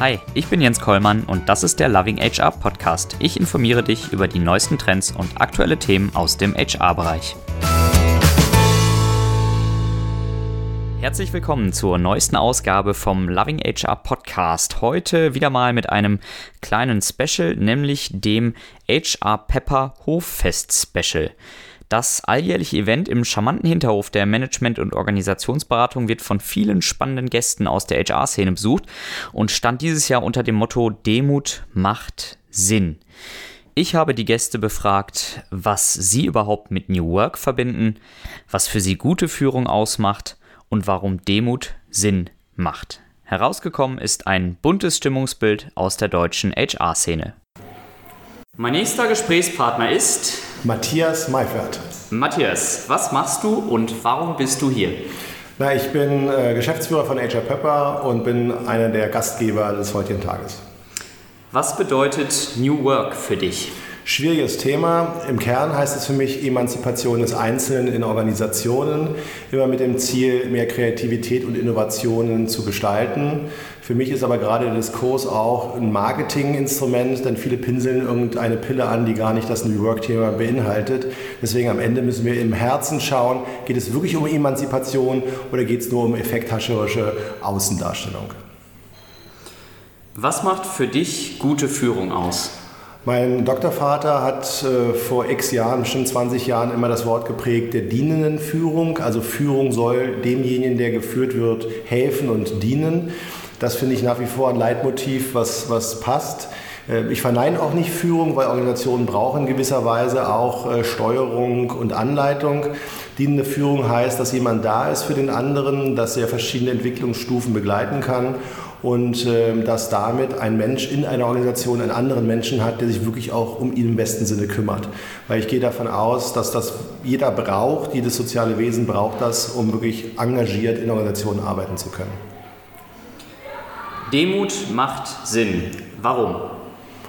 Hi, ich bin Jens Kollmann und das ist der Loving HR Podcast. Ich informiere dich über die neuesten Trends und aktuelle Themen aus dem HR-Bereich. Herzlich willkommen zur neuesten Ausgabe vom Loving HR Podcast. Heute wieder mal mit einem kleinen Special, nämlich dem HR Pepper Hoffest Special. Das alljährliche Event im charmanten Hinterhof der Management- und Organisationsberatung wird von vielen spannenden Gästen aus der HR-Szene besucht und stand dieses Jahr unter dem Motto Demut macht Sinn. Ich habe die Gäste befragt, was sie überhaupt mit New Work verbinden, was für sie gute Führung ausmacht und warum Demut Sinn macht. Herausgekommen ist ein buntes Stimmungsbild aus der deutschen HR-Szene. Mein nächster Gesprächspartner ist Matthias Meifert. Matthias, was machst du und warum bist du hier? Na, ich bin äh, Geschäftsführer von HR Pepper und bin einer der Gastgeber des heutigen Tages. Was bedeutet New Work für dich? Schwieriges Thema. Im Kern heißt es für mich Emanzipation des Einzelnen in Organisationen, immer mit dem Ziel, mehr Kreativität und Innovationen zu gestalten. Für mich ist aber gerade der Diskurs auch ein Marketinginstrument, denn viele pinseln irgendeine Pille an, die gar nicht das New Work-Thema beinhaltet. Deswegen am Ende müssen wir im Herzen schauen, geht es wirklich um Emanzipation oder geht es nur um effekthascherische Außendarstellung? Was macht für dich gute Führung aus? Mein Doktorvater hat äh, vor x Jahren, bestimmt 20 Jahren, immer das Wort geprägt der dienenden Führung. Also Führung soll demjenigen, der geführt wird, helfen und dienen. Das finde ich nach wie vor ein Leitmotiv, was, was passt. Äh, ich verneine auch nicht Führung, weil Organisationen brauchen in gewisser Weise auch äh, Steuerung und Anleitung. Dienende Führung heißt, dass jemand da ist für den anderen, dass er verschiedene Entwicklungsstufen begleiten kann und äh, dass damit ein Mensch in einer Organisation einen anderen Menschen hat, der sich wirklich auch um ihn im besten Sinne kümmert. Weil ich gehe davon aus, dass das jeder braucht, jedes soziale Wesen braucht das, um wirklich engagiert in Organisationen arbeiten zu können. Demut macht Sinn. Warum?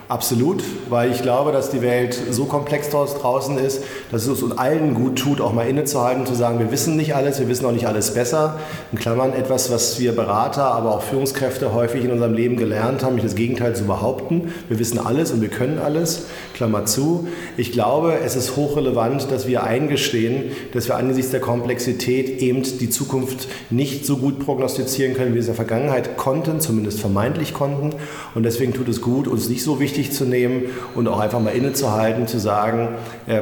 Absolut, weil ich glaube, dass die Welt so komplex draußen ist, dass es uns allen gut tut, auch mal innezuhalten und zu sagen, wir wissen nicht alles, wir wissen auch nicht alles besser. In Klammern etwas, was wir Berater, aber auch Führungskräfte häufig in unserem Leben gelernt haben, das Gegenteil zu behaupten. Wir wissen alles und wir können alles. Klammer zu. Ich glaube, es ist hochrelevant, dass wir eingestehen, dass wir angesichts der Komplexität eben die Zukunft nicht so gut prognostizieren können, wie wir es in der Vergangenheit konnten, zumindest vermeintlich konnten. Und deswegen tut es gut, uns nicht so wichtig wichtig zu nehmen und auch einfach mal innezuhalten, zu sagen, äh,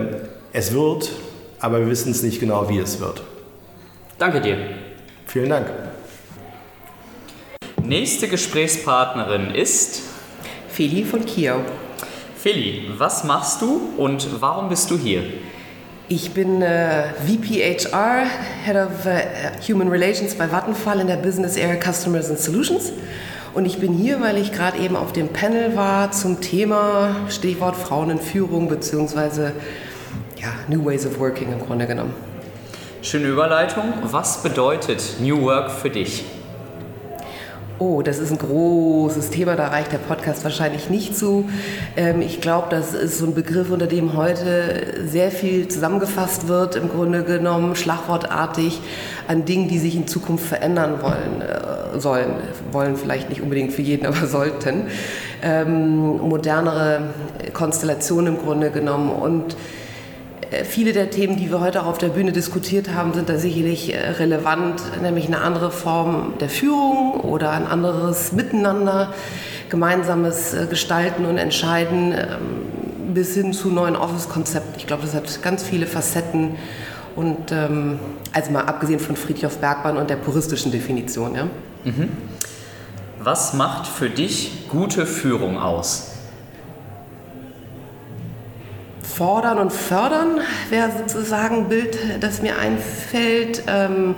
es wird, aber wir wissen es nicht genau, wie es wird. Danke dir. Vielen Dank. Nächste Gesprächspartnerin ist Feli von Kio. Feli, was machst du und warum bist du hier? Ich bin äh, VPHR, Head of uh, Human Relations bei Vattenfall in der Business Area Customers and Solutions. Und ich bin hier, weil ich gerade eben auf dem Panel war zum Thema Stichwort Frauen in Führung bzw. Ja, New Ways of Working im Grunde genommen. Schöne Überleitung. Was bedeutet New Work für dich? Oh, das ist ein großes Thema, da reicht der Podcast wahrscheinlich nicht zu. Ähm, ich glaube, das ist so ein Begriff, unter dem heute sehr viel zusammengefasst wird, im Grunde genommen schlagwortartig an Dingen, die sich in Zukunft verändern wollen, äh, sollen. Wollen vielleicht nicht unbedingt für jeden, aber sollten. Ähm, modernere Konstellationen im Grunde genommen und Viele der Themen, die wir heute auch auf der Bühne diskutiert haben, sind da sicherlich äh, relevant, nämlich eine andere Form der Führung oder ein anderes Miteinander, gemeinsames äh, Gestalten und Entscheiden ähm, bis hin zu neuen Office-Konzepten. Ich glaube, das hat ganz viele Facetten und ähm, also mal abgesehen von Friedhof Bergmann und der puristischen Definition. Ja? Mhm. Was macht für dich gute Führung aus? Fordern und Fördern wäre sozusagen ein Bild, das mir einfällt. Ähm,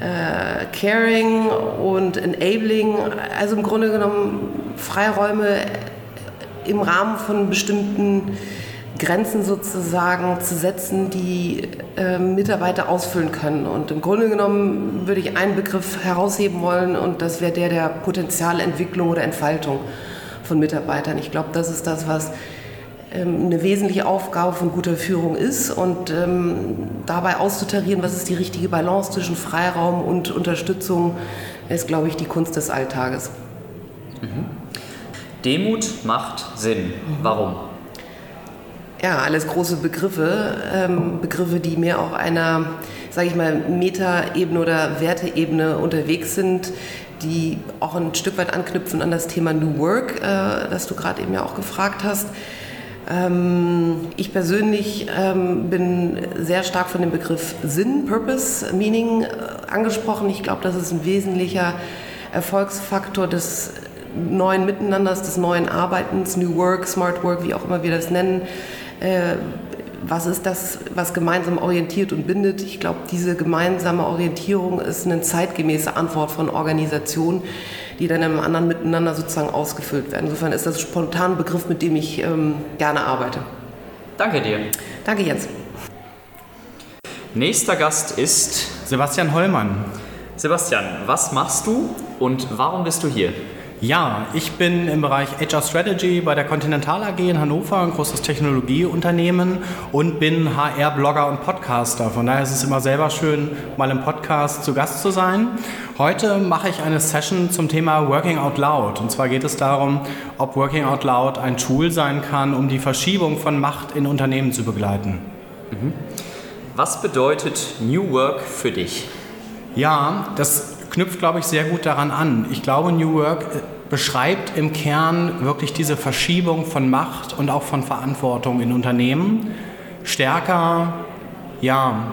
äh, Caring und Enabling, also im Grunde genommen Freiräume im Rahmen von bestimmten Grenzen sozusagen zu setzen, die äh, Mitarbeiter ausfüllen können. Und im Grunde genommen würde ich einen Begriff herausheben wollen und das wäre der der Potenzialentwicklung oder Entfaltung von Mitarbeitern. Ich glaube, das ist das, was eine wesentliche Aufgabe von guter Führung ist und ähm, dabei auszutarieren, was ist die richtige Balance zwischen Freiraum und Unterstützung, ist, glaube ich, die Kunst des Alltages. Mhm. Demut macht Sinn. Warum? Ja, alles große Begriffe, ähm, Begriffe, die mehr auf einer, sage ich mal, Metaebene oder Werteebene unterwegs sind, die auch ein Stück weit anknüpfen an das Thema New Work, äh, das du gerade eben ja auch gefragt hast. Ähm, ich persönlich ähm, bin sehr stark von dem Begriff Sinn, Purpose, Meaning äh, angesprochen. Ich glaube, das ist ein wesentlicher Erfolgsfaktor des neuen Miteinanders, des neuen Arbeitens, New Work, Smart Work, wie auch immer wir das nennen. Äh, was ist das, was gemeinsam orientiert und bindet? Ich glaube, diese gemeinsame Orientierung ist eine zeitgemäße Antwort von Organisationen, die dann im anderen Miteinander sozusagen ausgefüllt werden. Insofern ist das spontan ein Begriff, mit dem ich ähm, gerne arbeite. Danke dir. Danke, Jens. Nächster Gast ist Sebastian Hollmann. Sebastian, was machst du und warum bist du hier? Ja, ich bin im Bereich HR Strategy bei der Continental AG in Hannover, ein großes Technologieunternehmen und bin HR-Blogger und Podcaster. Von daher ist es immer selber schön, mal im Podcast zu Gast zu sein. Heute mache ich eine Session zum Thema Working Out Loud. Und zwar geht es darum, ob Working Out Loud ein Tool sein kann, um die Verschiebung von Macht in Unternehmen zu begleiten. Mhm. Was bedeutet New Work für dich? Ja, das knüpft, glaube ich, sehr gut daran an. Ich glaube, New Work äh, beschreibt im Kern wirklich diese Verschiebung von Macht und auch von Verantwortung in Unternehmen. Stärker, ja,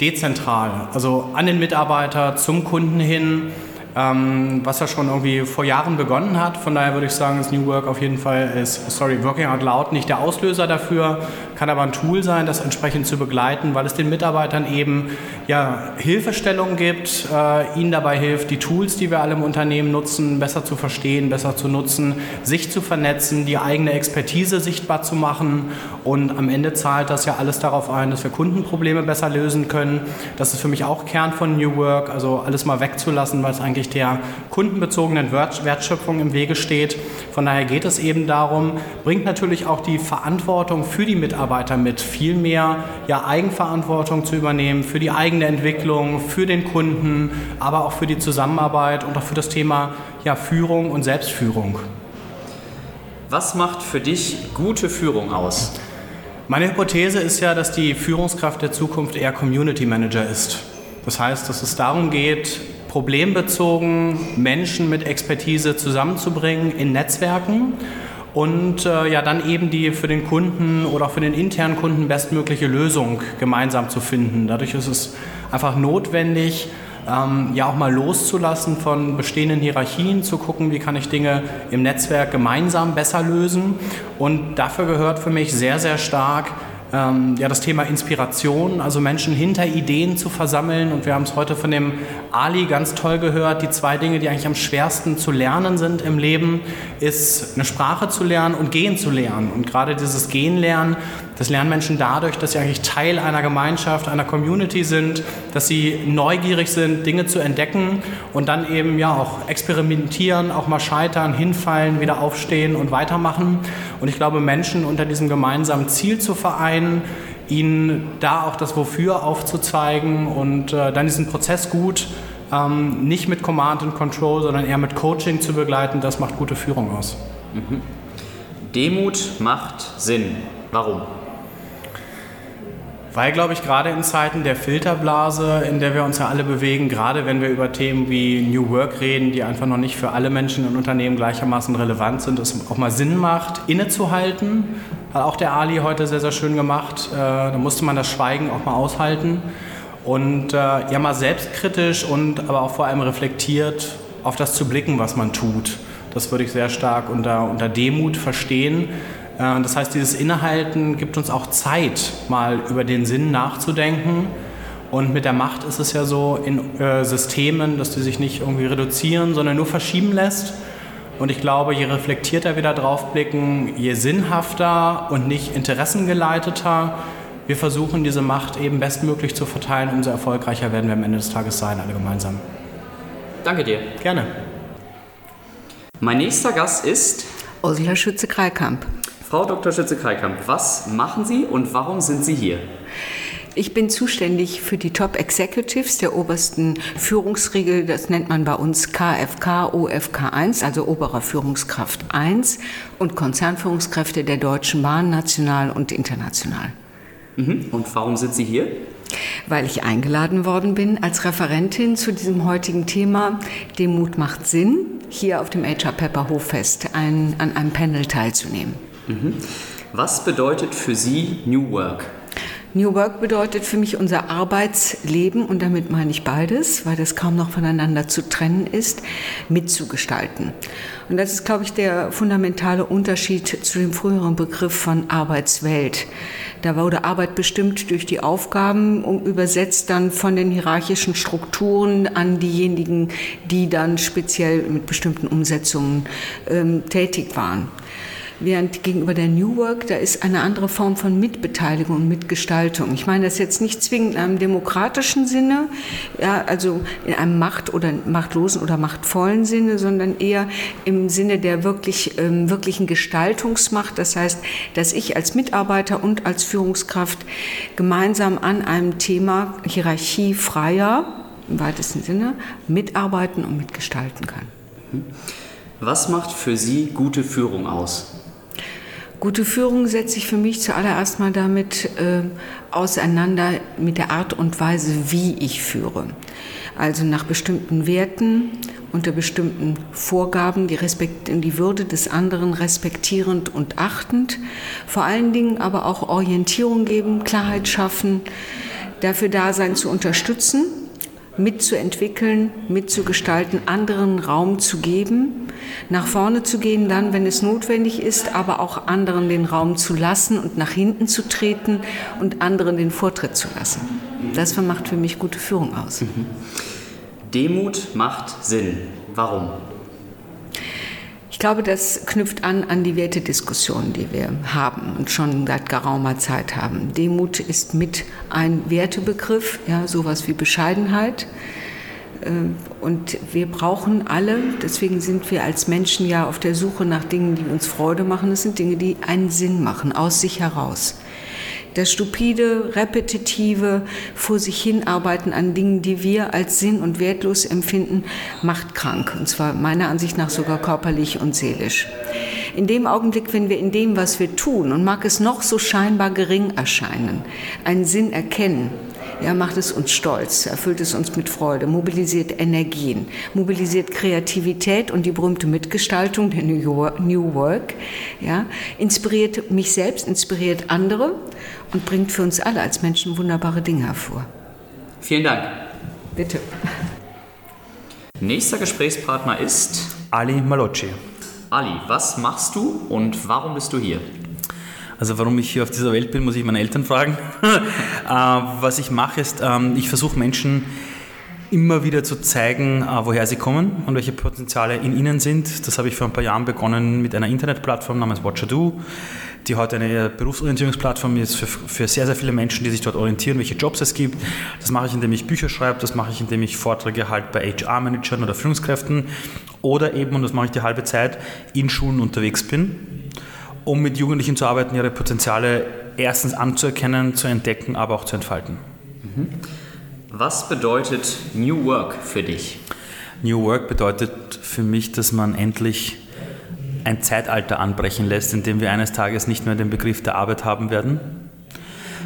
dezentral, also an den Mitarbeiter, zum Kunden hin, ähm, was ja schon irgendwie vor Jahren begonnen hat. Von daher würde ich sagen, das New Work auf jeden Fall ist, sorry, Working Out Loud nicht der Auslöser dafür, kann aber ein Tool sein, das entsprechend zu begleiten, weil es den Mitarbeitern eben ja, Hilfestellung gibt, äh, ihnen dabei hilft, die Tools, die wir alle im Unternehmen nutzen, besser zu verstehen, besser zu nutzen, sich zu vernetzen, die eigene Expertise sichtbar zu machen und am Ende zahlt das ja alles darauf ein, dass wir Kundenprobleme besser lösen können. Das ist für mich auch Kern von New Work, also alles mal wegzulassen, weil es eigentlich der kundenbezogenen Wertschöpfung im Wege steht. Von daher geht es eben darum, bringt natürlich auch die Verantwortung für die Mitarbeiter Mitarbeiter mit, viel mehr ja, Eigenverantwortung zu übernehmen für die eigene Entwicklung, für den Kunden, aber auch für die Zusammenarbeit und auch für das Thema ja, Führung und Selbstführung. Was macht für dich gute Führung aus? Meine Hypothese ist ja, dass die Führungskraft der Zukunft eher Community Manager ist. Das heißt, dass es darum geht, problembezogen Menschen mit Expertise zusammenzubringen in Netzwerken und äh, ja dann eben die für den Kunden oder auch für den internen Kunden bestmögliche Lösung gemeinsam zu finden. Dadurch ist es einfach notwendig, ähm, ja auch mal loszulassen von bestehenden Hierarchien, zu gucken, wie kann ich Dinge im Netzwerk gemeinsam besser lösen. Und dafür gehört für mich sehr, sehr stark ähm, ja, das Thema Inspiration, also Menschen hinter Ideen zu versammeln. Und wir haben es heute von dem Ali ganz toll gehört. Die zwei Dinge, die eigentlich am schwersten zu lernen sind im Leben, ist eine Sprache zu lernen und gehen zu lernen. Und gerade dieses Gehen lernen, das lernen Menschen dadurch, dass sie eigentlich Teil einer Gemeinschaft, einer Community sind, dass sie neugierig sind, Dinge zu entdecken und dann eben ja auch experimentieren, auch mal scheitern, hinfallen, wieder aufstehen und weitermachen. Und ich glaube, Menschen unter diesem gemeinsamen Ziel zu vereinen, ihnen da auch das Wofür aufzuzeigen und äh, dann diesen Prozess gut ähm, nicht mit Command and Control, sondern eher mit Coaching zu begleiten, das macht gute Führung aus. Mhm. Demut macht Sinn. Warum? Weil, glaube ich, gerade in Zeiten der Filterblase, in der wir uns ja alle bewegen, gerade wenn wir über Themen wie New Work reden, die einfach noch nicht für alle Menschen in Unternehmen gleichermaßen relevant sind, es auch mal Sinn macht, innezuhalten. Hat auch der Ali heute sehr, sehr schön gemacht. Äh, da musste man das Schweigen auch mal aushalten. Und äh, ja, mal selbstkritisch und aber auch vor allem reflektiert auf das zu blicken, was man tut. Das würde ich sehr stark unter, unter Demut verstehen das heißt, dieses Innehalten gibt uns auch Zeit, mal über den Sinn nachzudenken. Und mit der Macht ist es ja so in äh, Systemen, dass die sich nicht irgendwie reduzieren, sondern nur verschieben lässt. Und ich glaube, je reflektierter wir da drauf blicken, je sinnhafter und nicht interessengeleiteter wir versuchen, diese Macht eben bestmöglich zu verteilen, umso erfolgreicher werden wir am Ende des Tages sein, alle gemeinsam. Danke dir. Gerne. Mein nächster Gast ist Ursula Schütze-Kreikamp. Frau Dr. Schütze-Kreikamp, was machen Sie und warum sind Sie hier? Ich bin zuständig für die Top Executives der obersten Führungsriegel, das nennt man bei uns KFK, OFK 1, also oberer Führungskraft 1 und Konzernführungskräfte der Deutschen Bahn, national und international. Mhm. Und warum sind Sie hier? Weil ich eingeladen worden bin als Referentin zu diesem heutigen Thema Demut macht Sinn, hier auf dem HR Pepper Hoffest ein, an einem Panel teilzunehmen. Was bedeutet für Sie New Work? New Work bedeutet für mich unser Arbeitsleben, und damit meine ich beides, weil das kaum noch voneinander zu trennen ist, mitzugestalten. Und das ist, glaube ich, der fundamentale Unterschied zu dem früheren Begriff von Arbeitswelt. Da wurde Arbeit bestimmt durch die Aufgaben, um übersetzt dann von den hierarchischen Strukturen an diejenigen, die dann speziell mit bestimmten Umsetzungen ähm, tätig waren. Während gegenüber der New Work, da ist eine andere Form von Mitbeteiligung und Mitgestaltung. Ich meine das jetzt nicht zwingend in einem demokratischen Sinne, ja, also in einem macht- oder machtlosen oder machtvollen Sinne, sondern eher im Sinne der wirklich, ähm, wirklichen Gestaltungsmacht. Das heißt, dass ich als Mitarbeiter und als Führungskraft gemeinsam an einem Thema hierarchiefreier, im weitesten Sinne, mitarbeiten und mitgestalten kann. Was macht für Sie gute Führung aus? Gute Führung setzt sich für mich zuallererst mal damit äh, auseinander mit der Art und Weise, wie ich führe. Also nach bestimmten Werten, unter bestimmten Vorgaben, die, Respekt, die Würde des anderen respektierend und achtend, vor allen Dingen aber auch Orientierung geben, Klarheit schaffen, dafür da sein zu unterstützen mitzuentwickeln, mitzugestalten, anderen Raum zu geben, nach vorne zu gehen, dann, wenn es notwendig ist, aber auch anderen den Raum zu lassen und nach hinten zu treten und anderen den Vortritt zu lassen. Das macht für mich gute Führung aus. Mhm. Demut macht Sinn. Warum? Ich glaube, das knüpft an an die Wertediskussion, die wir haben und schon seit geraumer Zeit haben. Demut ist mit ein Wertebegriff, ja, sowas wie Bescheidenheit. Äh, und wir brauchen alle, deswegen sind wir als Menschen ja auf der Suche nach Dingen, die uns Freude machen. Das sind Dinge, die einen Sinn machen, aus sich heraus. Das stupide, repetitive, vor sich hinarbeiten an Dingen, die wir als sinn- und wertlos empfinden, macht krank. Und zwar meiner Ansicht nach sogar körperlich und seelisch. In dem Augenblick, wenn wir in dem, was wir tun, und mag es noch so scheinbar gering erscheinen, einen Sinn erkennen, ja, macht es uns stolz, erfüllt es uns mit Freude, mobilisiert Energien, mobilisiert Kreativität und die berühmte Mitgestaltung der New Work, ja, inspiriert mich selbst, inspiriert andere und bringt für uns alle als Menschen wunderbare Dinge hervor. Vielen Dank. Bitte. Nächster Gesprächspartner ist Ali Malocci. Ali, was machst du und warum bist du hier? Also warum ich hier auf dieser Welt bin, muss ich meine Eltern fragen. äh, was ich mache ist, ähm, ich versuche Menschen immer wieder zu zeigen, äh, woher sie kommen und welche Potenziale in ihnen sind. Das habe ich vor ein paar Jahren begonnen mit einer Internetplattform namens Watcher.do, die heute eine Berufsorientierungsplattform ist für, für sehr, sehr viele Menschen, die sich dort orientieren, welche Jobs es gibt. Das mache ich, indem ich Bücher schreibe, das mache ich, indem ich Vorträge halte bei HR-Managern oder Führungskräften oder eben, und das mache ich die halbe Zeit, in Schulen unterwegs bin um mit Jugendlichen zu arbeiten, ihre Potenziale erstens anzuerkennen, zu entdecken, aber auch zu entfalten. Mhm. Was bedeutet New Work für dich? New Work bedeutet für mich, dass man endlich ein Zeitalter anbrechen lässt, in dem wir eines Tages nicht mehr den Begriff der Arbeit haben werden,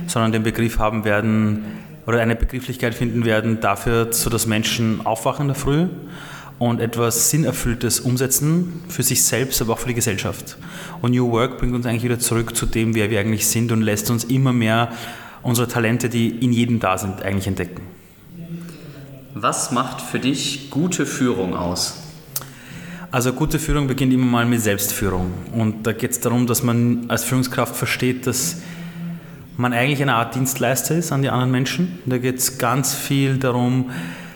sondern den Begriff haben werden oder eine Begrifflichkeit finden werden dafür, sodass Menschen aufwachen in der Früh und etwas Sinnerfülltes umsetzen für sich selbst, aber auch für die Gesellschaft. Und New Work bringt uns eigentlich wieder zurück zu dem, wer wir eigentlich sind und lässt uns immer mehr unsere Talente, die in jedem da sind, eigentlich entdecken. Was macht für dich gute Führung aus? Also gute Führung beginnt immer mal mit Selbstführung. Und da geht es darum, dass man als Führungskraft versteht, dass man eigentlich eine Art Dienstleister ist an die anderen Menschen. Da geht es ganz viel darum,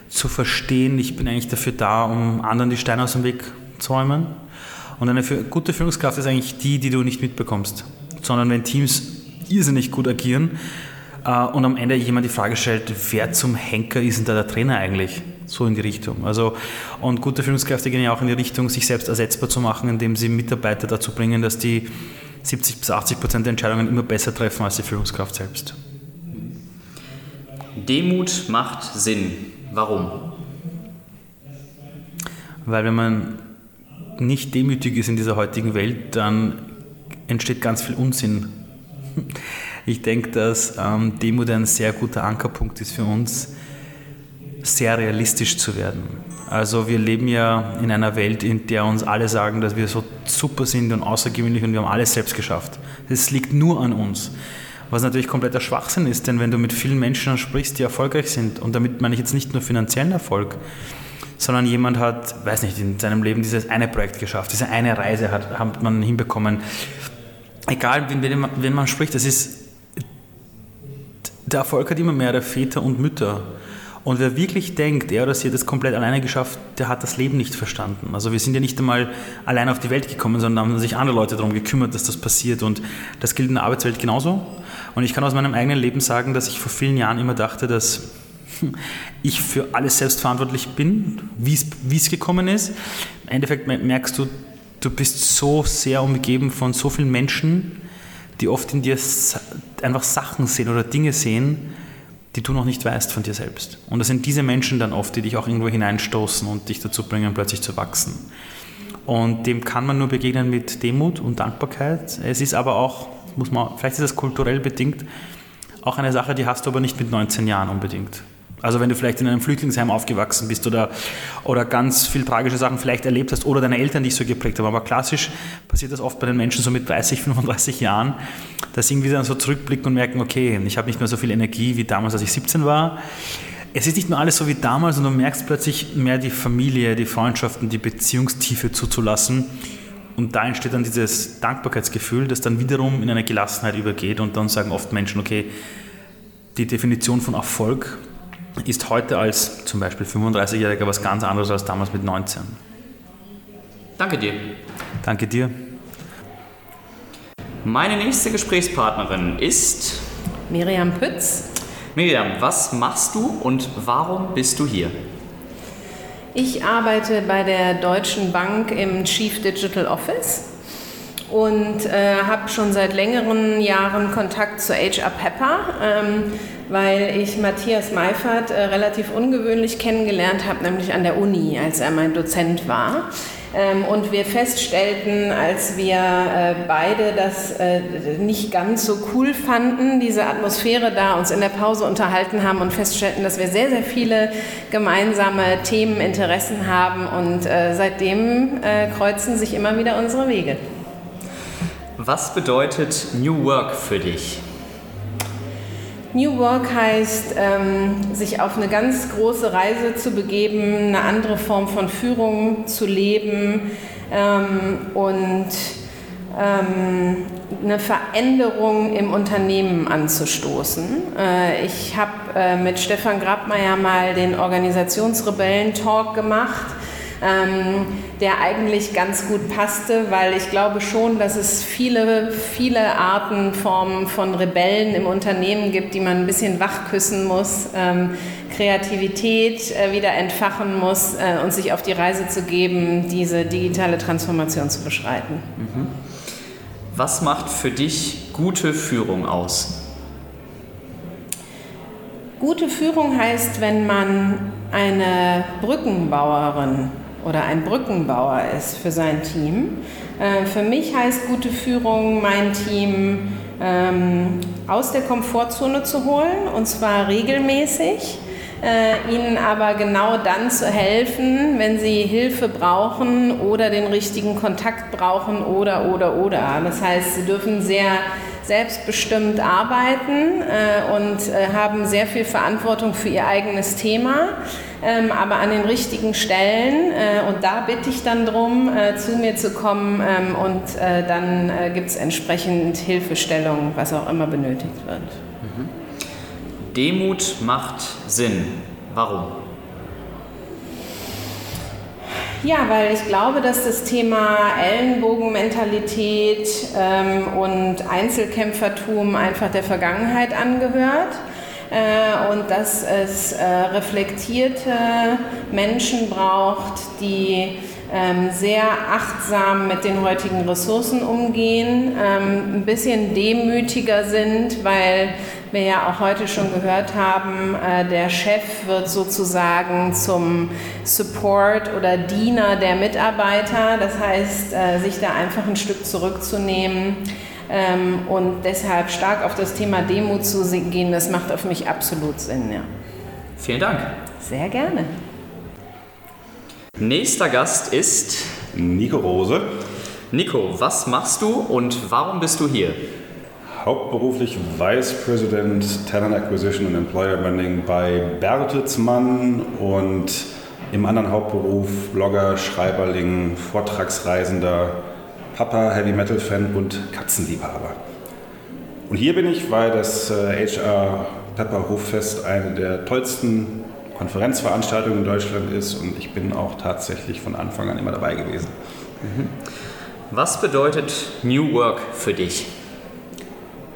zu verstehen, ich bin eigentlich dafür da, um anderen die Steine aus dem Weg zu räumen. Und eine gute Führungskraft ist eigentlich die, die du nicht mitbekommst, sondern wenn Teams irrsinnig gut agieren und am Ende jemand die Frage stellt, wer zum Henker ist denn da der Trainer eigentlich? So in die Richtung. Also, und gute Führungskräfte gehen ja auch in die Richtung, sich selbst ersetzbar zu machen, indem sie Mitarbeiter dazu bringen, dass die 70 bis 80 Prozent der Entscheidungen immer besser treffen als die Führungskraft selbst. Demut macht Sinn. Warum? Weil wenn man nicht demütig ist in dieser heutigen Welt, dann entsteht ganz viel Unsinn. Ich denke, dass ähm, Demut ein sehr guter Ankerpunkt ist für uns, sehr realistisch zu werden. Also wir leben ja in einer Welt, in der uns alle sagen, dass wir so super sind und außergewöhnlich und wir haben alles selbst geschafft. Das liegt nur an uns. Was natürlich kompletter Schwachsinn ist, denn wenn du mit vielen Menschen sprichst, die erfolgreich sind, und damit meine ich jetzt nicht nur finanziellen Erfolg, sondern jemand hat, weiß nicht, in seinem Leben dieses eine Projekt geschafft, diese eine Reise hat, hat man hinbekommen. Egal, wen, wen man spricht, das ist, der Erfolg hat immer mehrere Väter und Mütter. Und wer wirklich denkt, er oder sie hat das komplett alleine geschafft, der hat das Leben nicht verstanden. Also wir sind ja nicht einmal allein auf die Welt gekommen, sondern haben sich andere Leute darum gekümmert, dass das passiert. Und das gilt in der Arbeitswelt genauso. Und ich kann aus meinem eigenen Leben sagen, dass ich vor vielen Jahren immer dachte, dass ich für alles selbst verantwortlich bin, wie es gekommen ist. Im Endeffekt merkst du, du bist so sehr umgeben von so vielen Menschen, die oft in dir einfach Sachen sehen oder Dinge sehen, die du noch nicht weißt von dir selbst. Und das sind diese Menschen dann oft, die dich auch irgendwo hineinstoßen und dich dazu bringen, plötzlich zu wachsen. Und dem kann man nur begegnen mit Demut und Dankbarkeit. Es ist aber auch, muss man, vielleicht ist das kulturell bedingt, auch eine Sache, die hast du aber nicht mit 19 Jahren unbedingt. Also wenn du vielleicht in einem Flüchtlingsheim aufgewachsen bist oder, oder ganz viel tragische Sachen vielleicht erlebt hast oder deine Eltern dich so geprägt haben. Aber klassisch passiert das oft bei den Menschen so mit 30, 35 Jahren, dass sie irgendwie dann so zurückblicken und merken, okay, ich habe nicht mehr so viel Energie wie damals, als ich 17 war. Es ist nicht nur alles so wie damals und du merkst plötzlich mehr die Familie, die Freundschaften, die Beziehungstiefe zuzulassen. Und da entsteht dann dieses Dankbarkeitsgefühl, das dann wiederum in eine Gelassenheit übergeht und dann sagen oft Menschen, okay, die Definition von Erfolg ist heute als zum Beispiel 35-Jähriger was ganz anderes als damals mit 19. Danke dir. Danke dir. Meine nächste Gesprächspartnerin ist Miriam Pütz. Miriam, was machst du und warum bist du hier? Ich arbeite bei der Deutschen Bank im Chief Digital Office und äh, habe schon seit längeren Jahren Kontakt zu HR Pepper. Ähm, weil ich Matthias Meifert äh, relativ ungewöhnlich kennengelernt habe, nämlich an der Uni, als er mein Dozent war. Ähm, und wir feststellten, als wir äh, beide das äh, nicht ganz so cool fanden, diese Atmosphäre da, uns in der Pause unterhalten haben und feststellten, dass wir sehr, sehr viele gemeinsame Themen, Interessen haben und äh, seitdem äh, kreuzen sich immer wieder unsere Wege. Was bedeutet New Work für dich? New Work heißt, ähm, sich auf eine ganz große Reise zu begeben, eine andere Form von Führung zu leben ähm, und ähm, eine Veränderung im Unternehmen anzustoßen. Äh, ich habe äh, mit Stefan Grabmeier mal den Organisationsrebellen-Talk gemacht ähm, der eigentlich ganz gut passte, weil ich glaube schon, dass es viele, viele Arten, Formen von Rebellen im Unternehmen gibt, die man ein bisschen wachküssen muss, ähm, Kreativität äh, wieder entfachen muss äh, und sich auf die Reise zu geben, diese digitale Transformation zu beschreiten. Mhm. Was macht für dich gute Führung aus? Gute Führung heißt, wenn man eine Brückenbauerin oder ein Brückenbauer ist für sein Team. Äh, für mich heißt gute Führung, mein Team ähm, aus der Komfortzone zu holen, und zwar regelmäßig. Äh, ihnen aber genau dann zu helfen, wenn sie Hilfe brauchen oder den richtigen Kontakt brauchen oder, oder, oder. Das heißt, sie dürfen sehr selbstbestimmt arbeiten äh, und haben sehr viel Verantwortung für ihr eigenes Thema, ähm, aber an den richtigen Stellen. Äh, und da bitte ich dann darum, äh, zu mir zu kommen ähm, und äh, dann äh, gibt es entsprechend Hilfestellung, was auch immer benötigt wird. Mhm. Demut macht Sinn. Warum? Ja, weil ich glaube, dass das Thema Ellenbogenmentalität ähm, und Einzelkämpfertum einfach der Vergangenheit angehört und dass es äh, reflektierte Menschen braucht, die ähm, sehr achtsam mit den heutigen Ressourcen umgehen, ähm, ein bisschen demütiger sind, weil wir ja auch heute schon gehört haben, äh, der Chef wird sozusagen zum Support oder Diener der Mitarbeiter. Das heißt, äh, sich da einfach ein Stück zurückzunehmen und deshalb stark auf das Thema Demut zu gehen, das macht auf mich absolut Sinn. Ja. Vielen Dank. Sehr gerne. Nächster Gast ist Nico Rose. Nico, was machst du und warum bist du hier? Hauptberuflich Vice President Talent Acquisition und Employer Branding bei Bertelsmann und im anderen Hauptberuf Blogger, Schreiberling, Vortragsreisender, Papa, Heavy Metal Fan und Katzenliebhaber. Und hier bin ich, weil das HR äh, Pepper Hoffest eine der tollsten Konferenzveranstaltungen in Deutschland ist und ich bin auch tatsächlich von Anfang an immer dabei gewesen. Mhm. Was bedeutet New Work für dich?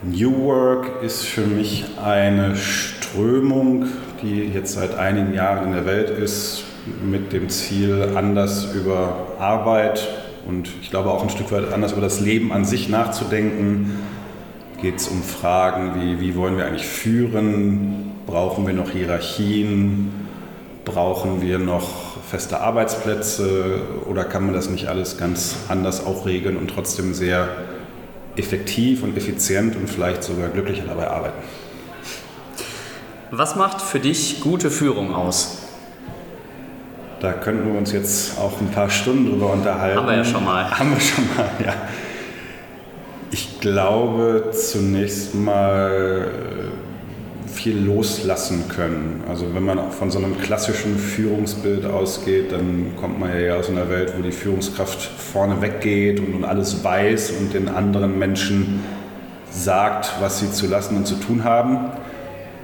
New Work ist für mich eine Strömung, die jetzt seit einigen Jahren in der Welt ist, mit dem Ziel, anders über Arbeit und ich glaube auch ein Stück weit anders über das Leben an sich nachzudenken. Geht es um Fragen wie, wie wollen wir eigentlich führen? Brauchen wir noch Hierarchien? Brauchen wir noch feste Arbeitsplätze? Oder kann man das nicht alles ganz anders auch regeln und trotzdem sehr effektiv und effizient und vielleicht sogar glücklicher dabei arbeiten? Was macht für dich gute Führung aus? Da könnten wir uns jetzt auch ein paar Stunden drüber unterhalten. Haben wir ja schon mal. Haben wir schon mal, ja. Ich glaube zunächst mal äh, viel loslassen können. Also wenn man von so einem klassischen Führungsbild ausgeht, dann kommt man ja aus einer Welt, wo die Führungskraft vorne weggeht und, und alles weiß und den anderen Menschen sagt, was sie zu lassen und zu tun haben.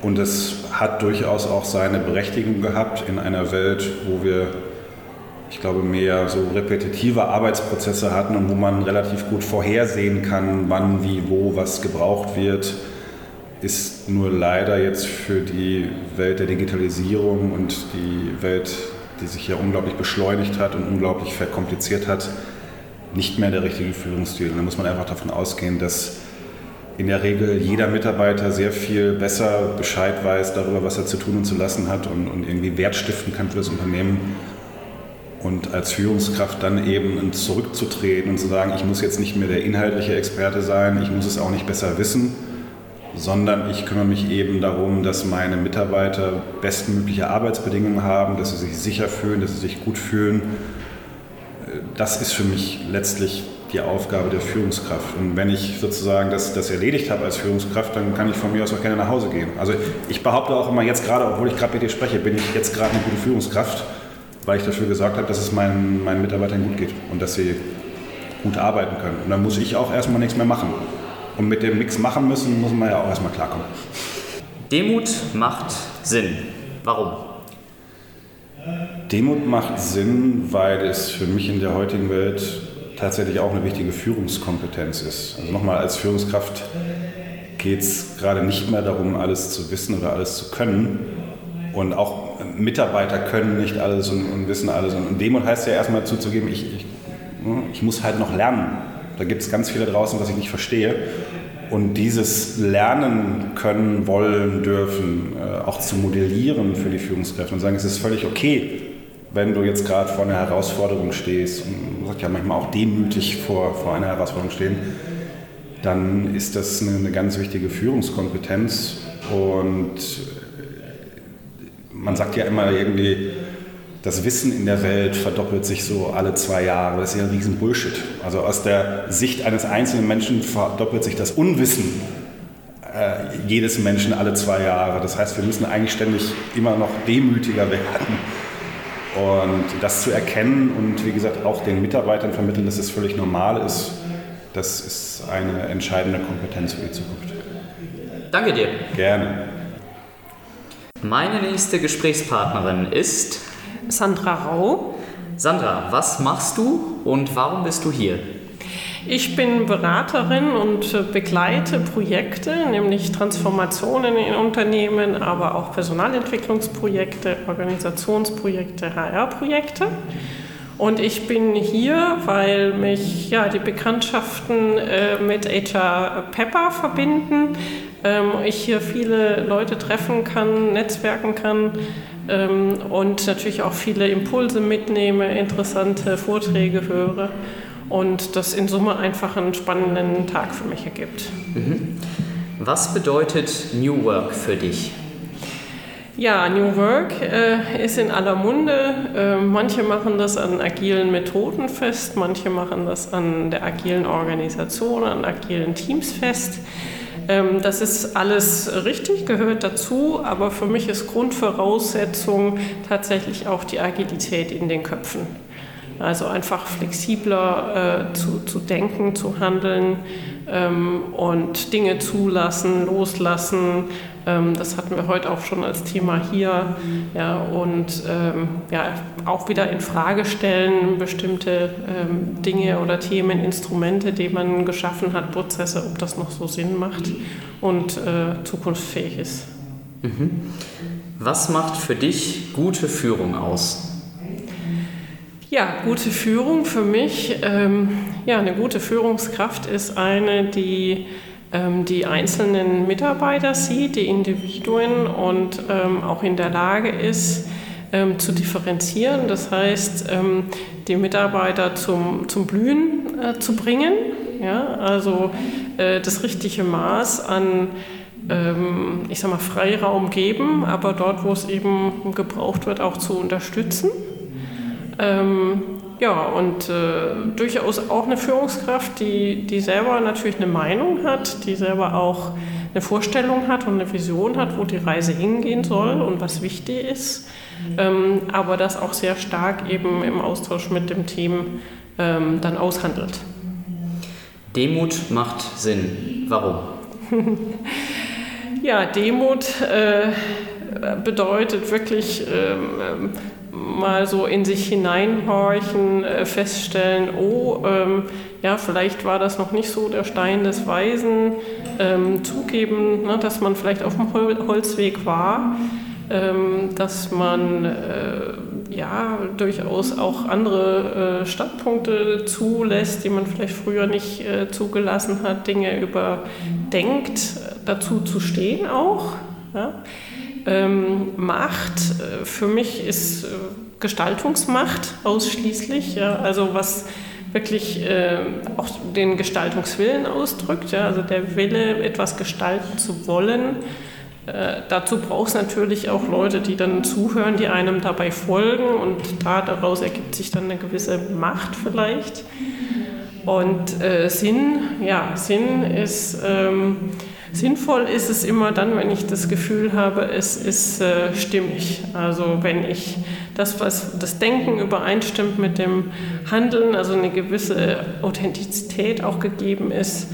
Und es hat durchaus auch seine Berechtigung gehabt in einer Welt, wo wir, ich glaube, mehr so repetitive Arbeitsprozesse hatten und wo man relativ gut vorhersehen kann, wann, wie, wo was gebraucht wird, ist nur leider jetzt für die Welt der Digitalisierung und die Welt, die sich ja unglaublich beschleunigt hat und unglaublich verkompliziert hat, nicht mehr der richtige Führungsstil. Und da muss man einfach davon ausgehen, dass in der Regel jeder Mitarbeiter sehr viel besser Bescheid weiß darüber, was er zu tun und zu lassen hat und, und irgendwie Wert stiften kann für das Unternehmen. Und als Führungskraft dann eben zurückzutreten und zu sagen, ich muss jetzt nicht mehr der inhaltliche Experte sein, ich muss es auch nicht besser wissen, sondern ich kümmere mich eben darum, dass meine Mitarbeiter bestmögliche Arbeitsbedingungen haben, dass sie sich sicher fühlen, dass sie sich gut fühlen. Das ist für mich letztlich die Aufgabe der Führungskraft. Und wenn ich sozusagen das, das erledigt habe als Führungskraft, dann kann ich von mir aus auch gerne nach Hause gehen. Also ich behaupte auch immer jetzt gerade, obwohl ich gerade mit dir spreche, bin ich jetzt gerade eine gute Führungskraft, weil ich dafür gesorgt habe, dass es meinen, meinen Mitarbeitern gut geht und dass sie gut arbeiten können. Und dann muss ich auch erstmal nichts mehr machen. Und mit dem nichts machen müssen, muss man ja auch erstmal klarkommen. Demut macht Sinn. Warum? Demut macht Sinn, weil es für mich in der heutigen Welt tatsächlich auch eine wichtige Führungskompetenz ist. Also nochmal, als Führungskraft geht es gerade nicht mehr darum, alles zu wissen oder alles zu können. Und auch Mitarbeiter können nicht alles und, und wissen alles. Und Demut heißt ja erstmal zuzugeben, ich, ich, ich muss halt noch lernen. Da gibt es ganz viele draußen, was ich nicht verstehe. Und dieses Lernen können, wollen, dürfen, äh, auch zu modellieren für die Führungskräfte und sagen, es ist völlig okay, wenn du jetzt gerade vor einer Herausforderung stehst, und man sagt ja manchmal auch demütig vor, vor einer Herausforderung stehen, dann ist das eine, eine ganz wichtige Führungskompetenz. Und man sagt ja immer irgendwie, das Wissen in der Welt verdoppelt sich so alle zwei Jahre. Das ist ja ein riesen Bullshit. Also aus der Sicht eines einzelnen Menschen verdoppelt sich das Unwissen äh, jedes Menschen alle zwei Jahre. Das heißt, wir müssen eigentlich ständig immer noch demütiger werden und das zu erkennen und wie gesagt auch den Mitarbeitern vermitteln, dass es völlig normal ist, das ist eine entscheidende Kompetenz für die Zukunft. Danke dir. Gerne. Meine nächste Gesprächspartnerin ist Sandra Rau. Sandra, was machst du und warum bist du hier? Ich bin Beraterin und begleite Projekte, nämlich Transformationen in Unternehmen, aber auch Personalentwicklungsprojekte, Organisationsprojekte, HR-Projekte. Und ich bin hier, weil mich ja, die Bekanntschaften äh, mit HR Pepper verbinden, ähm, ich hier viele Leute treffen kann, netzwerken kann ähm, und natürlich auch viele Impulse mitnehme, interessante Vorträge höre und das in Summe einfach einen spannenden Tag für mich ergibt. Mhm. Was bedeutet New Work für dich? Ja, New Work äh, ist in aller Munde. Äh, manche machen das an agilen Methoden fest, manche machen das an der agilen Organisation, an agilen Teams fest. Ähm, das ist alles richtig, gehört dazu, aber für mich ist Grundvoraussetzung tatsächlich auch die Agilität in den Köpfen. Also einfach flexibler äh, zu, zu denken, zu handeln ähm, und Dinge zulassen, loslassen. Ähm, das hatten wir heute auch schon als Thema hier. Ja, und ähm, ja, auch wieder in Frage stellen, bestimmte ähm, Dinge oder Themen, Instrumente, die man geschaffen hat, Prozesse, ob das noch so Sinn macht und äh, zukunftsfähig ist. Mhm. Was macht für dich gute Führung aus? Ja, gute Führung für mich, ähm, ja, eine gute Führungskraft ist eine, die ähm, die einzelnen Mitarbeiter sieht, die Individuen und ähm, auch in der Lage ist, ähm, zu differenzieren. Das heißt, ähm, die Mitarbeiter zum, zum Blühen äh, zu bringen, ja, also äh, das richtige Maß an ähm, ich sag mal, Freiraum geben, aber dort, wo es eben gebraucht wird, auch zu unterstützen. Ähm, ja, und äh, durchaus auch eine Führungskraft, die, die selber natürlich eine Meinung hat, die selber auch eine Vorstellung hat und eine Vision hat, wo die Reise hingehen soll und was wichtig ist, ähm, aber das auch sehr stark eben im Austausch mit dem Team ähm, dann aushandelt. Demut macht Sinn. Warum? ja, Demut äh, bedeutet wirklich ähm, mal so in sich hineinhorchen, äh, feststellen, oh, ähm, ja, vielleicht war das noch nicht so der Stein des Weisen, ähm, zugeben, ne, dass man vielleicht auf dem Hol Holzweg war, ähm, dass man äh, ja durchaus auch andere äh, Standpunkte zulässt, die man vielleicht früher nicht äh, zugelassen hat, Dinge überdenkt, dazu zu stehen auch. Ja? Ähm, Macht äh, für mich ist äh, Gestaltungsmacht ausschließlich, ja, also was wirklich äh, auch den Gestaltungswillen ausdrückt, ja, also der Wille, etwas gestalten zu wollen. Äh, dazu braucht es natürlich auch Leute, die dann zuhören, die einem dabei folgen und da daraus ergibt sich dann eine gewisse Macht vielleicht. Und Sinn, ja, Sinn ist ähm, Sinnvoll ist es immer dann, wenn ich das Gefühl habe, es ist äh, stimmig. Also wenn ich das, was das Denken übereinstimmt mit dem Handeln, also eine gewisse Authentizität auch gegeben ist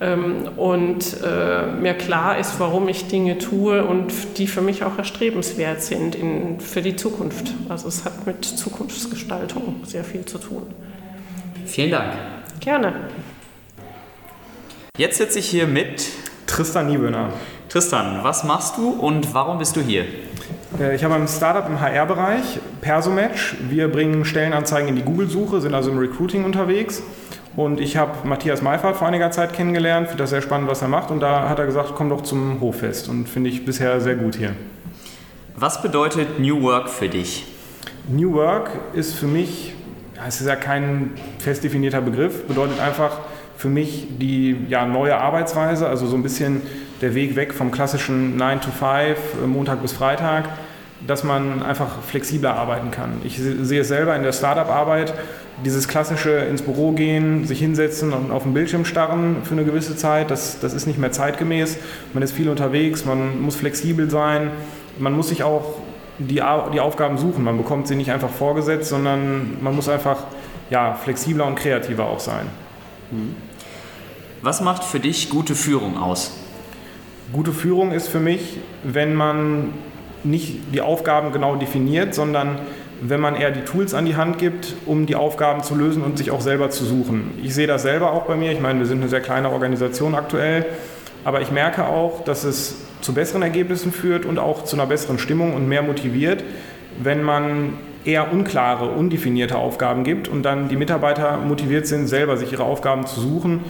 ähm, und äh, mir klar ist, warum ich Dinge tue und die für mich auch erstrebenswert sind in, für die Zukunft. Also es hat mit Zukunftsgestaltung sehr viel zu tun. Vielen Dank. Gerne. Jetzt sitze ich hier mit Tristan Nieböhner. Tristan, was machst du und warum bist du hier? Äh, ich habe ein Startup im HR-Bereich, Persomatch. Wir bringen Stellenanzeigen in die Google-Suche, sind also im Recruiting unterwegs. Und ich habe Matthias Meifert vor einiger Zeit kennengelernt, finde das sehr spannend, was er macht. Und da hat er gesagt, komm doch zum Hoffest. Und finde ich bisher sehr gut hier. Was bedeutet New Work für dich? New Work ist für mich, es ist ja kein fest definierter Begriff, bedeutet einfach, für mich die ja, neue Arbeitsweise, also so ein bisschen der Weg weg vom klassischen 9 to 5, äh, Montag bis Freitag, dass man einfach flexibler arbeiten kann. Ich sehe es selber in der Startup-Arbeit, dieses klassische ins Büro gehen, sich hinsetzen und auf dem Bildschirm starren für eine gewisse Zeit, das, das ist nicht mehr zeitgemäß. Man ist viel unterwegs, man muss flexibel sein, man muss sich auch die, die Aufgaben suchen. Man bekommt sie nicht einfach vorgesetzt, sondern man muss einfach ja, flexibler und kreativer auch sein. Mhm. Was macht für dich gute Führung aus? Gute Führung ist für mich, wenn man nicht die Aufgaben genau definiert, sondern wenn man eher die Tools an die Hand gibt, um die Aufgaben zu lösen und sich auch selber zu suchen. Ich sehe das selber auch bei mir. Ich meine, wir sind eine sehr kleine Organisation aktuell, aber ich merke auch, dass es zu besseren Ergebnissen führt und auch zu einer besseren Stimmung und mehr motiviert, wenn man eher unklare, undefinierte Aufgaben gibt und dann die Mitarbeiter motiviert sind, selber sich ihre Aufgaben zu suchen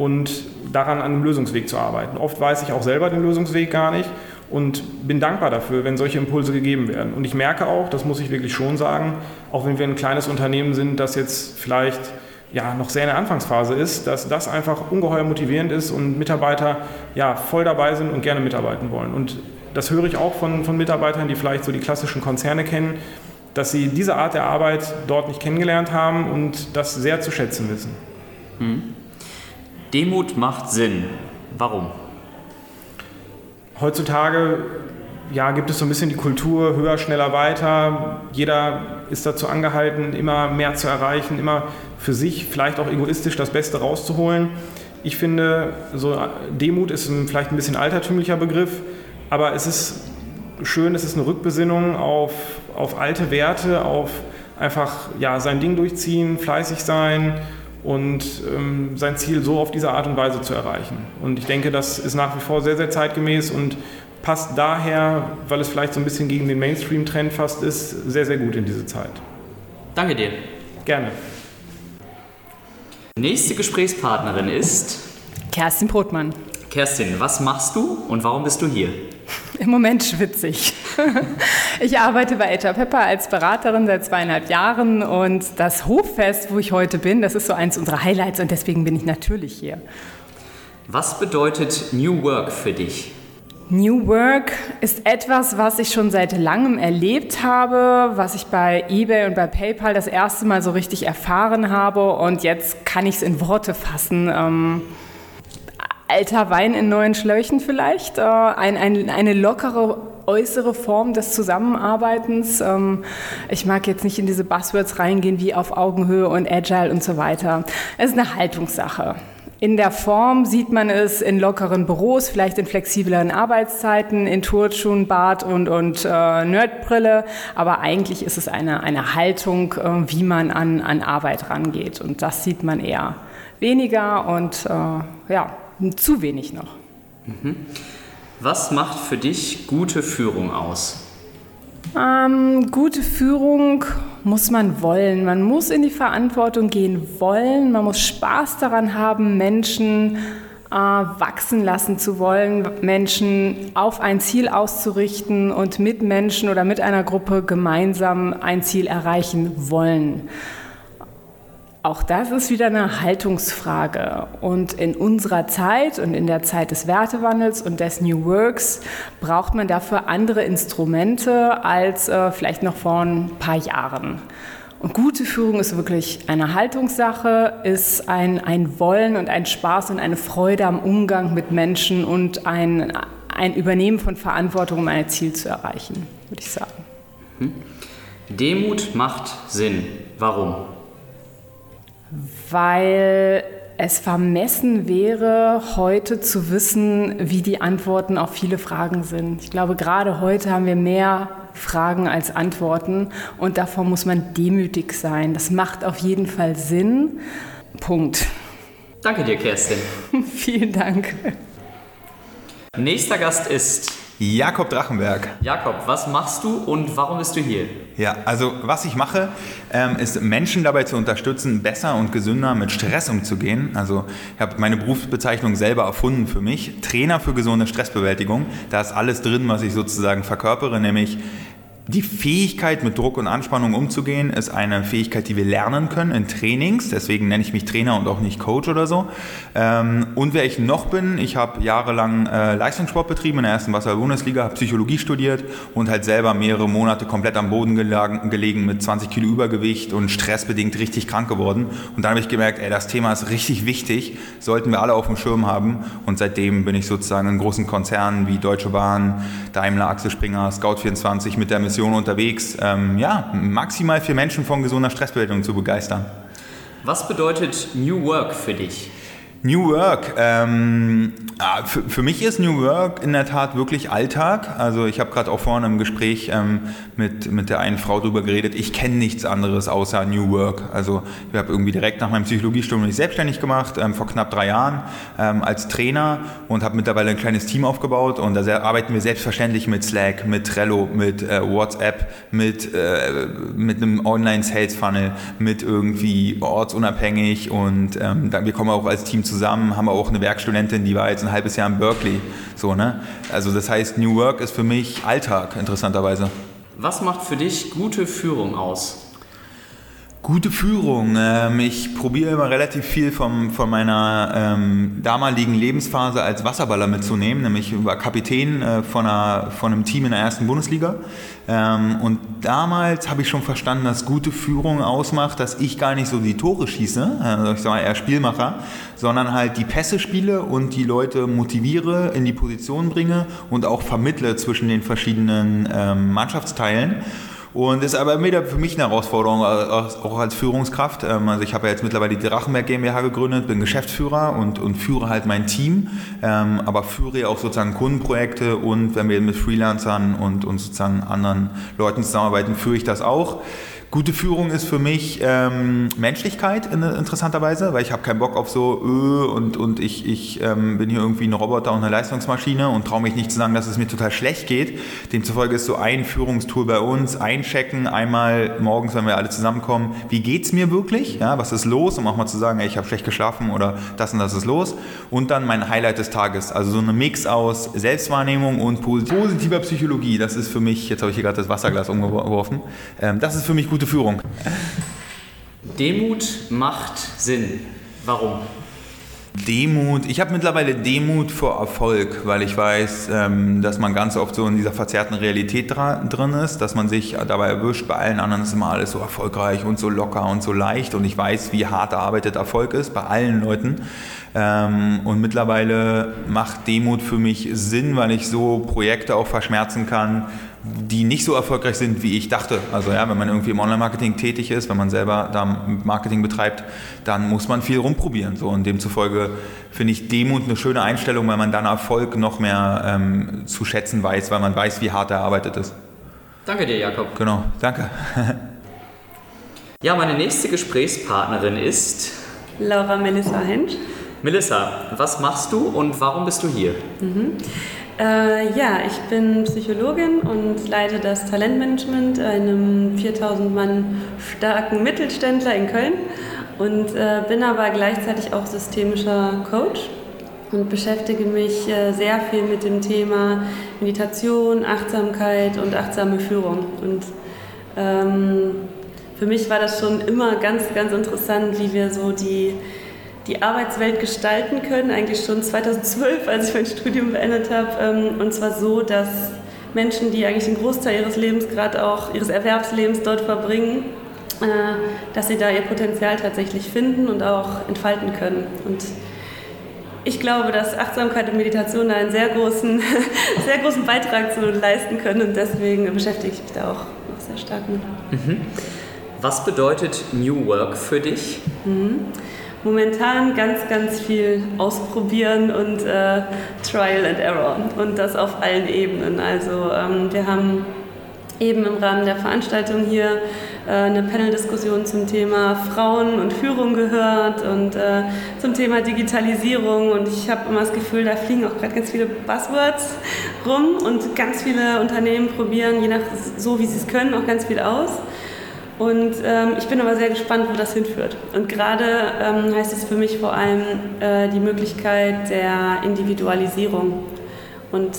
und daran an einem Lösungsweg zu arbeiten. Oft weiß ich auch selber den Lösungsweg gar nicht und bin dankbar dafür, wenn solche Impulse gegeben werden. Und ich merke auch, das muss ich wirklich schon sagen, auch wenn wir ein kleines Unternehmen sind, das jetzt vielleicht ja, noch sehr in der Anfangsphase ist, dass das einfach ungeheuer motivierend ist und Mitarbeiter ja, voll dabei sind und gerne mitarbeiten wollen. Und das höre ich auch von, von Mitarbeitern, die vielleicht so die klassischen Konzerne kennen, dass sie diese Art der Arbeit dort nicht kennengelernt haben und das sehr zu schätzen wissen. Hm. Demut macht Sinn. Warum? Heutzutage ja, gibt es so ein bisschen die Kultur höher, schneller, weiter. Jeder ist dazu angehalten, immer mehr zu erreichen, immer für sich vielleicht auch egoistisch das Beste rauszuholen. Ich finde, so Demut ist ein, vielleicht ein bisschen altertümlicher Begriff, aber es ist schön, es ist eine Rückbesinnung auf, auf alte Werte, auf einfach ja, sein Ding durchziehen, fleißig sein und ähm, sein Ziel so auf diese Art und Weise zu erreichen. Und ich denke, das ist nach wie vor sehr, sehr zeitgemäß und passt daher, weil es vielleicht so ein bisschen gegen den Mainstream-Trend fast ist, sehr, sehr gut in diese Zeit. Danke dir. Gerne. Nächste Gesprächspartnerin ist Kerstin Brotmann. Kerstin, was machst du und warum bist du hier? Im Moment schwitze ich. Ich arbeite bei HR Pepper als Beraterin seit zweieinhalb Jahren und das Hoffest, wo ich heute bin, das ist so eins unserer Highlights und deswegen bin ich natürlich hier. Was bedeutet New Work für dich? New Work ist etwas, was ich schon seit langem erlebt habe, was ich bei eBay und bei PayPal das erste Mal so richtig erfahren habe und jetzt kann ich es in Worte fassen. Ähm, alter Wein in neuen Schläuchen vielleicht, äh, ein, ein, eine lockere äußere Form des Zusammenarbeitens. Ähm, ich mag jetzt nicht in diese Buzzwords reingehen wie auf Augenhöhe und Agile und so weiter. Es ist eine Haltungssache. In der Form sieht man es in lockeren Büros, vielleicht in flexibleren Arbeitszeiten, in Turnschuhen, Bart und, und äh, Nerdbrille. Aber eigentlich ist es eine, eine Haltung, äh, wie man an, an Arbeit rangeht. Und das sieht man eher weniger und äh, ja, zu wenig noch. Mhm. Was macht für dich gute Führung aus? Ähm, gute Führung muss man wollen. Man muss in die Verantwortung gehen wollen. Man muss Spaß daran haben, Menschen äh, wachsen lassen zu wollen, Menschen auf ein Ziel auszurichten und mit Menschen oder mit einer Gruppe gemeinsam ein Ziel erreichen wollen. Auch das ist wieder eine Haltungsfrage. Und in unserer Zeit und in der Zeit des Wertewandels und des New Works braucht man dafür andere Instrumente als äh, vielleicht noch vor ein paar Jahren. Und gute Führung ist wirklich eine Haltungssache, ist ein, ein Wollen und ein Spaß und eine Freude am Umgang mit Menschen und ein, ein Übernehmen von Verantwortung, um ein Ziel zu erreichen, würde ich sagen. Hm. Demut macht Sinn. Warum? Weil es vermessen wäre, heute zu wissen, wie die Antworten auf viele Fragen sind. Ich glaube, gerade heute haben wir mehr Fragen als Antworten und davor muss man demütig sein. Das macht auf jeden Fall Sinn. Punkt. Danke dir, Kerstin. Vielen Dank. Nächster Gast ist Jakob Drachenberg. Jakob, was machst du und warum bist du hier? Ja, also was ich mache, ähm, ist Menschen dabei zu unterstützen, besser und gesünder mit Stress umzugehen. Also ich habe meine Berufsbezeichnung selber erfunden für mich. Trainer für gesunde Stressbewältigung. Da ist alles drin, was ich sozusagen verkörpere, nämlich die Fähigkeit, mit Druck und Anspannung umzugehen, ist eine Fähigkeit, die wir lernen können in Trainings. Deswegen nenne ich mich Trainer und auch nicht Coach oder so. Ähm, und wer ich noch bin, ich habe jahrelang äh, Leistungssport betrieben in der ersten Wasser-Bundesliga, habe Psychologie studiert und halt selber mehrere Monate komplett am Boden gelegen mit 20 Kilo Übergewicht und stressbedingt richtig krank geworden. Und dann habe ich gemerkt, ey, das Thema ist richtig wichtig, sollten wir alle auf dem Schirm haben. Und seitdem bin ich sozusagen in großen Konzernen wie Deutsche Bahn, Daimler, Axel Springer, Scout24 mit der Mission Mission unterwegs, ähm, ja, maximal vier Menschen von gesunder Stressbewältigung zu begeistern. Was bedeutet New Work für dich? New Work. Ähm, ah, für, für, mich ist New Work in der Tat wirklich Alltag. Also ich habe gerade auch vorhin im Gespräch ähm, mit, mit der einen Frau darüber geredet, ich kenne nichts anderes außer New Work. Also ich habe irgendwie direkt nach meinem Psychologiestudium mich selbstständig gemacht, ähm, vor knapp drei Jahren ähm, als Trainer und habe mittlerweile ein kleines Team aufgebaut und da arbeiten wir selbstverständlich mit Slack, mit Trello, mit äh, WhatsApp, mit, äh, mit einem Online-Sales-Funnel, mit irgendwie ortsunabhängig und ähm, wir kommen auch als Team zusammen, haben wir auch eine Werkstudentin, die war jetzt ein halbes Jahr in Berkeley. So, ne? Also das heißt, New Work ist für mich Alltag, interessanterweise. Was macht für dich gute Führung aus? Gute Führung. Ähm, ich probiere immer relativ viel vom, von meiner ähm, damaligen Lebensphase als Wasserballer mitzunehmen. Nämlich war Kapitän äh, von, einer, von einem Team in der ersten Bundesliga. Ähm, und damals habe ich schon verstanden, dass gute Führung ausmacht, dass ich gar nicht so die Tore schieße, also ich sage eher Spielmacher, sondern halt die Pässe spiele und die Leute motiviere, in die Position bringe und auch vermittle zwischen den verschiedenen ähm, Mannschaftsteilen. Und ist aber wieder für mich eine Herausforderung, auch als Führungskraft. Ähm, also ich habe ja jetzt mittlerweile die Drachenberg GmbH gegründet, bin Geschäftsführer und, und führe halt mein Team, ähm, aber führe ja auch sozusagen Kundenprojekte und wenn wir mit Freelancern und, und sozusagen anderen Leuten zusammenarbeiten, führe ich das auch. Gute Führung ist für mich ähm, Menschlichkeit in, interessanterweise, weil ich habe keinen Bock auf so öh, und, und ich, ich ähm, bin hier irgendwie ein Roboter und eine Leistungsmaschine und traue mich nicht zu sagen, dass es mir total schlecht geht. Demzufolge ist so ein Führungstool bei uns, einchecken, einmal morgens, wenn wir alle zusammenkommen, wie geht es mir wirklich, ja, was ist los, um auch mal zu sagen, ey, ich habe schlecht geschlafen oder das und das ist los. Und dann mein Highlight des Tages, also so eine Mix aus Selbstwahrnehmung und positiver Psychologie, das ist für mich, jetzt habe ich hier gerade das Wasserglas umgeworfen, ähm, das ist für mich gut gute Führung. Demut macht Sinn. Warum? Demut, ich habe mittlerweile Demut vor Erfolg, weil ich weiß, ähm, dass man ganz oft so in dieser verzerrten Realität drin ist, dass man sich dabei erwischt, bei allen anderen ist immer alles so erfolgreich und so locker und so leicht und ich weiß, wie hart erarbeitet Erfolg ist, bei allen Leuten. Ähm, und mittlerweile macht Demut für mich Sinn, weil ich so Projekte auch verschmerzen kann, die nicht so erfolgreich sind, wie ich dachte. Also ja, wenn man irgendwie im Online-Marketing tätig ist, wenn man selber da Marketing betreibt, dann muss man viel rumprobieren. So. Und demzufolge finde ich Demut eine schöne Einstellung, weil man dann Erfolg noch mehr ähm, zu schätzen weiß, weil man weiß, wie hart er arbeitet ist. Danke dir, Jakob. Genau, danke. ja, meine nächste Gesprächspartnerin ist Laura Melissa Hensch. Melissa, was machst du und warum bist du hier? Mhm. Äh, ja, ich bin Psychologin und leite das Talentmanagement einem 4000 Mann starken Mittelständler in Köln und äh, bin aber gleichzeitig auch systemischer Coach und beschäftige mich äh, sehr viel mit dem Thema Meditation, Achtsamkeit und achtsame Führung. Und ähm, für mich war das schon immer ganz, ganz interessant, wie wir so die die Arbeitswelt gestalten können, eigentlich schon 2012, als ich mein Studium beendet habe. Ähm, und zwar so, dass Menschen, die eigentlich den Großteil ihres Lebens, gerade auch ihres Erwerbslebens dort verbringen, äh, dass sie da ihr Potenzial tatsächlich finden und auch entfalten können. Und ich glaube, dass Achtsamkeit und Meditation da einen sehr großen, sehr großen Beitrag zu leisten können und deswegen beschäftige ich mich da auch sehr stark mit. Mhm. Was bedeutet New Work für dich? Mhm momentan ganz, ganz viel ausprobieren und äh, Trial and Error und das auf allen Ebenen. Also ähm, wir haben eben im Rahmen der Veranstaltung hier äh, eine Panel-Diskussion zum Thema Frauen und Führung gehört und äh, zum Thema Digitalisierung und ich habe immer das Gefühl, da fliegen auch gerade ganz viele Buzzwords rum und ganz viele Unternehmen probieren, je nach so wie sie es können, auch ganz viel aus. Und ähm, ich bin aber sehr gespannt, wo das hinführt. Und gerade ähm, heißt es für mich vor allem äh, die Möglichkeit der Individualisierung. Und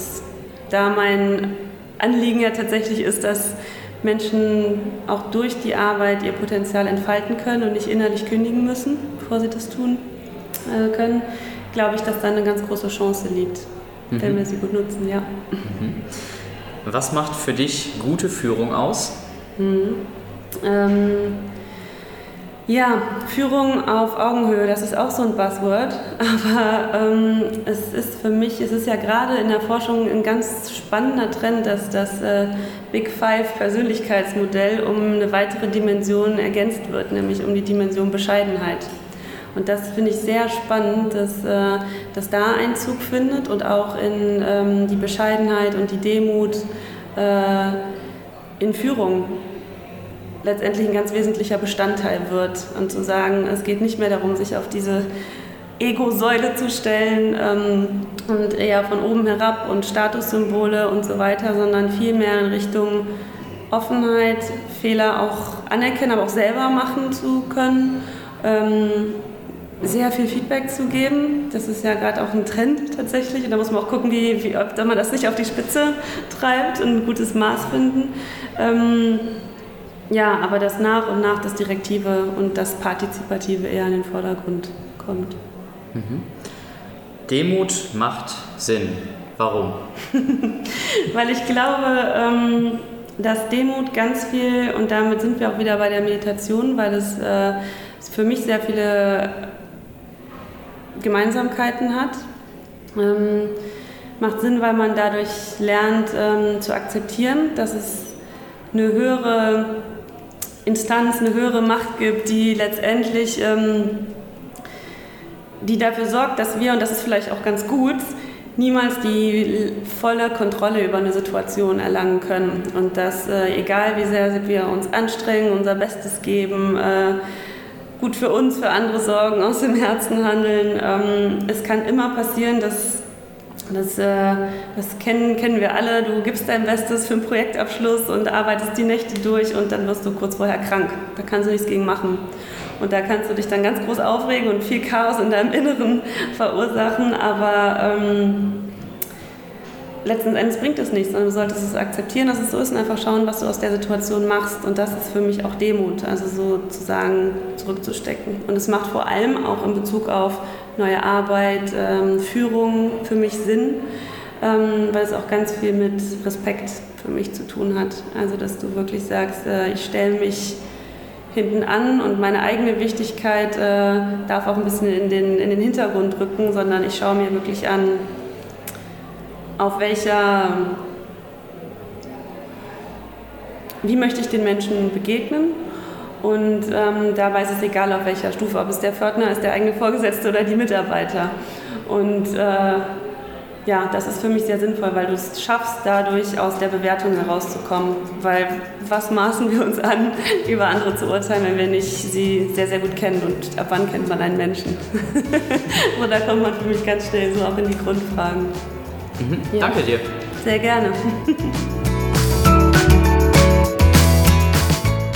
da mein Anliegen ja tatsächlich ist, dass Menschen auch durch die Arbeit ihr Potenzial entfalten können und nicht innerlich kündigen müssen, bevor sie das tun äh, können, glaube ich, dass da eine ganz große Chance liegt, mhm. wenn wir sie gut nutzen, ja. Mhm. Was macht für dich gute Führung aus? Mhm. Ähm, ja, Führung auf Augenhöhe, das ist auch so ein Buzzword, aber ähm, es ist für mich, es ist ja gerade in der Forschung ein ganz spannender Trend, dass das äh, Big Five Persönlichkeitsmodell um eine weitere Dimension ergänzt wird, nämlich um die Dimension Bescheidenheit. Und das finde ich sehr spannend, dass, äh, dass da Einzug findet und auch in ähm, die Bescheidenheit und die Demut äh, in Führung letztendlich ein ganz wesentlicher Bestandteil wird. Und zu sagen, es geht nicht mehr darum, sich auf diese Ego-Säule zu stellen ähm, und eher von oben herab und Statussymbole und so weiter, sondern vielmehr in Richtung Offenheit, Fehler auch anerkennen, aber auch selber machen zu können. Ähm, sehr viel Feedback zu geben. Das ist ja gerade auch ein Trend tatsächlich. Und da muss man auch gucken, wie, wie, ob man das nicht auf die Spitze treibt und ein gutes Maß finden. Ähm, ja, aber dass nach und nach das Direktive und das Partizipative eher in den Vordergrund kommt. Mhm. Demut macht Sinn. Warum? Weil ich glaube, ähm, dass Demut ganz viel, und damit sind wir auch wieder bei der Meditation, weil es äh, für mich sehr viele Gemeinsamkeiten hat. Ähm, macht Sinn, weil man dadurch lernt ähm, zu akzeptieren, dass es eine höhere Instanz, eine höhere Macht gibt, die letztendlich ähm, die dafür sorgt, dass wir, und das ist vielleicht auch ganz gut, niemals die volle Kontrolle über eine Situation erlangen können. Und dass, äh, egal wie sehr wir uns anstrengen, unser Bestes geben, äh, gut für uns, für andere sorgen, aus dem Herzen handeln, ähm, es kann immer passieren, dass das, äh, das kennen, kennen wir alle. Du gibst dein Bestes für einen Projektabschluss und arbeitest die Nächte durch und dann wirst du kurz vorher krank. Da kannst du nichts gegen machen. Und da kannst du dich dann ganz groß aufregen und viel Chaos in deinem Inneren verursachen, aber ähm, letzten Endes bringt es nichts, sondern du solltest es akzeptieren, dass es so ist und einfach schauen, was du aus der Situation machst. Und das ist für mich auch Demut, also sozusagen zurückzustecken. Und es macht vor allem auch in Bezug auf neue Arbeit, ähm, Führung für mich Sinn, ähm, weil es auch ganz viel mit Respekt für mich zu tun hat. Also dass du wirklich sagst, äh, ich stelle mich hinten an und meine eigene Wichtigkeit äh, darf auch ein bisschen in den, in den Hintergrund rücken, sondern ich schaue mir wirklich an, auf welcher, wie möchte ich den Menschen begegnen und ähm, dabei ist es egal, auf welcher Stufe, ob es der Pförtner ist, der eigene Vorgesetzte oder die Mitarbeiter. Und äh, ja, das ist für mich sehr sinnvoll, weil du es schaffst, dadurch aus der Bewertung herauszukommen. Weil was maßen wir uns an, über andere zu urteilen, wenn wir nicht sie sehr, sehr gut kennen und ab wann kennt man einen Menschen? so, da kommt man für mich ganz schnell so auch in die Grundfragen. Mhm. Ja. Danke dir. Sehr gerne.